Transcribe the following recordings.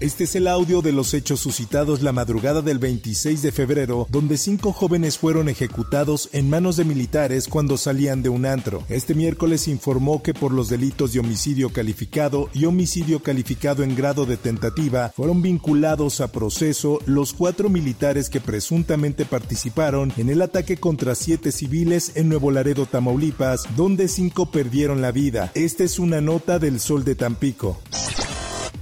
Este es el audio de los hechos suscitados la madrugada del 26 de febrero, donde cinco jóvenes fueron ejecutados en manos de militares cuando salían de un antro. Este miércoles informó que por los delitos de homicidio calificado y homicidio calificado en grado de tentativa fueron vinculados a proceso los cuatro militares que presuntamente participaron en el ataque contra siete civiles en Nuevo Laredo, Tamaulipas, donde cinco perdieron la vida. Esta es una nota del Sol de Tampico.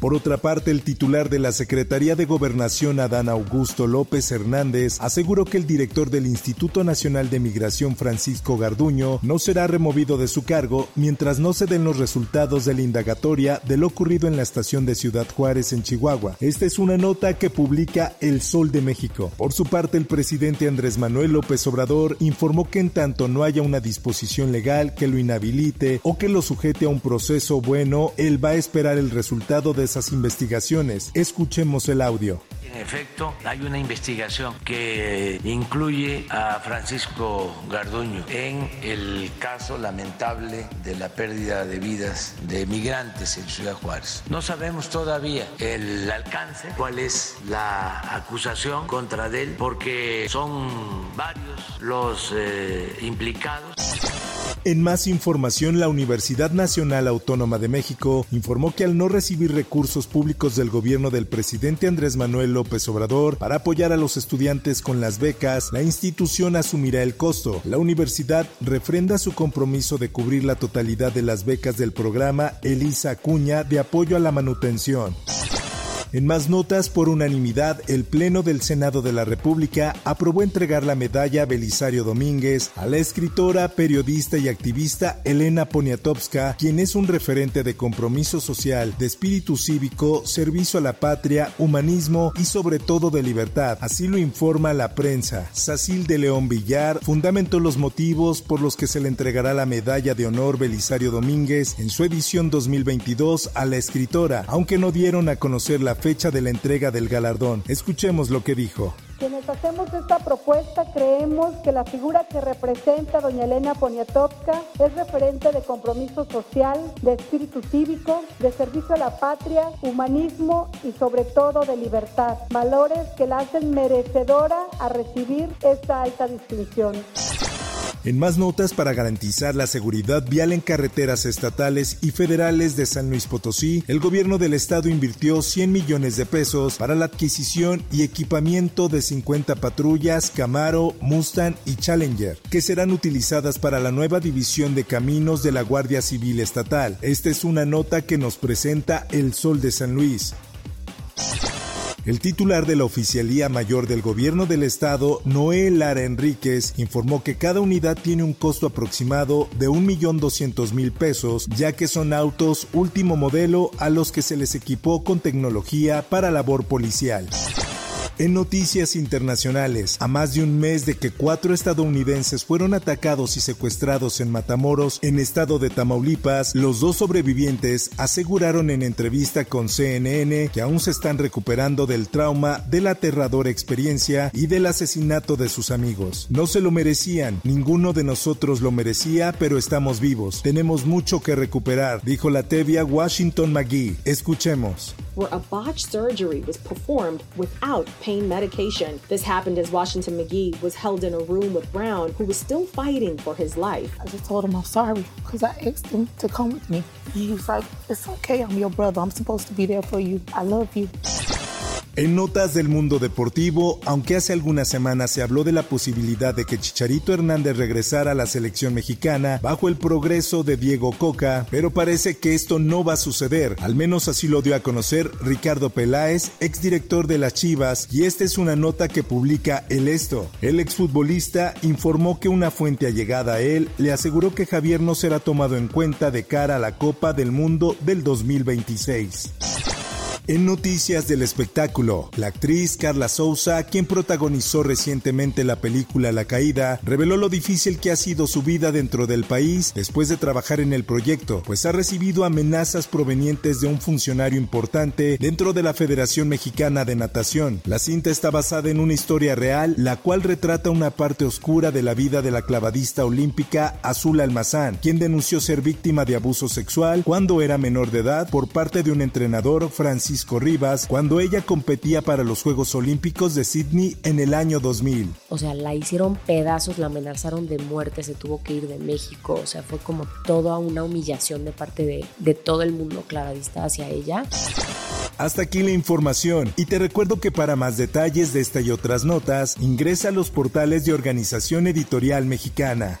Por otra parte, el titular de la Secretaría de Gobernación, Adán Augusto López Hernández, aseguró que el director del Instituto Nacional de Migración, Francisco Garduño, no será removido de su cargo mientras no se den los resultados de la indagatoria de lo ocurrido en la estación de Ciudad Juárez, en Chihuahua. Esta es una nota que publica El Sol de México. Por su parte, el presidente Andrés Manuel López Obrador informó que en tanto no haya una disposición legal que lo inhabilite o que lo sujete a un proceso bueno, él va a esperar el resultado de esas investigaciones. Escuchemos el audio. En efecto, hay una investigación que incluye a Francisco Garduño en el caso lamentable de la pérdida de vidas de migrantes en Ciudad Juárez. No sabemos todavía el alcance, cuál es la acusación contra él, porque son varios los eh, implicados. En más información, la Universidad Nacional Autónoma de México informó que al no recibir recursos públicos del gobierno del presidente Andrés Manuel López Obrador para apoyar a los estudiantes con las becas, la institución asumirá el costo. La universidad refrenda su compromiso de cubrir la totalidad de las becas del programa Elisa Acuña de apoyo a la manutención. En más notas, por unanimidad, el Pleno del Senado de la República aprobó entregar la medalla Belisario Domínguez a la escritora, periodista y activista Elena Poniatowska, quien es un referente de compromiso social, de espíritu cívico, servicio a la patria, humanismo y sobre todo de libertad. Así lo informa la prensa. Sacil de León Villar fundamentó los motivos por los que se le entregará la medalla de honor Belisario Domínguez en su edición 2022 a la escritora, aunque no dieron a conocer la fecha de la entrega del galardón. Escuchemos lo que dijo. Quienes hacemos esta propuesta creemos que la figura que representa doña Elena Poniatowska es referente de compromiso social, de espíritu cívico, de servicio a la patria, humanismo y sobre todo de libertad, valores que la hacen merecedora a recibir esta alta distinción. En más notas para garantizar la seguridad vial en carreteras estatales y federales de San Luis Potosí, el gobierno del estado invirtió 100 millones de pesos para la adquisición y equipamiento de 50 patrullas Camaro, Mustang y Challenger, que serán utilizadas para la nueva división de caminos de la Guardia Civil Estatal. Esta es una nota que nos presenta El Sol de San Luis. El titular de la Oficialía Mayor del Gobierno del Estado, Noé Lara Enríquez, informó que cada unidad tiene un costo aproximado de 1.200.000 pesos, ya que son autos último modelo a los que se les equipó con tecnología para labor policial. En noticias internacionales, a más de un mes de que cuatro estadounidenses fueron atacados y secuestrados en Matamoros, en estado de Tamaulipas, los dos sobrevivientes aseguraron en entrevista con CNN que aún se están recuperando del trauma de la aterradora experiencia y del asesinato de sus amigos. No se lo merecían, ninguno de nosotros lo merecía, pero estamos vivos. Tenemos mucho que recuperar, dijo la tevia Washington McGee. Escuchemos. Where a botched surgery was performed without pain medication. This happened as Washington McGee was held in a room with Brown, who was still fighting for his life. I just told him I'm sorry because I asked him to come with me. He was like, It's okay, I'm your brother. I'm supposed to be there for you. I love you. En notas del mundo deportivo, aunque hace algunas semanas se habló de la posibilidad de que Chicharito Hernández regresara a la selección mexicana bajo el progreso de Diego Coca, pero parece que esto no va a suceder, al menos así lo dio a conocer Ricardo Peláez, exdirector de las Chivas, y esta es una nota que publica El Esto. El exfutbolista informó que una fuente allegada a él le aseguró que Javier no será tomado en cuenta de cara a la Copa del Mundo del 2026. En noticias del espectáculo, la actriz Carla Souza, quien protagonizó recientemente la película La Caída, reveló lo difícil que ha sido su vida dentro del país después de trabajar en el proyecto, pues ha recibido amenazas provenientes de un funcionario importante dentro de la Federación Mexicana de Natación. La cinta está basada en una historia real, la cual retrata una parte oscura de la vida de la clavadista olímpica Azul Almazán, quien denunció ser víctima de abuso sexual cuando era menor de edad por parte de un entrenador Francisco Rivas cuando ella competía para los Juegos Olímpicos de Sydney en el año 2000. O sea, la hicieron pedazos, la amenazaron de muerte, se tuvo que ir de México, o sea, fue como toda una humillación de parte de, de todo el mundo clavadista hacia ella. Hasta aquí la información y te recuerdo que para más detalles de esta y otras notas ingresa a los portales de Organización Editorial Mexicana.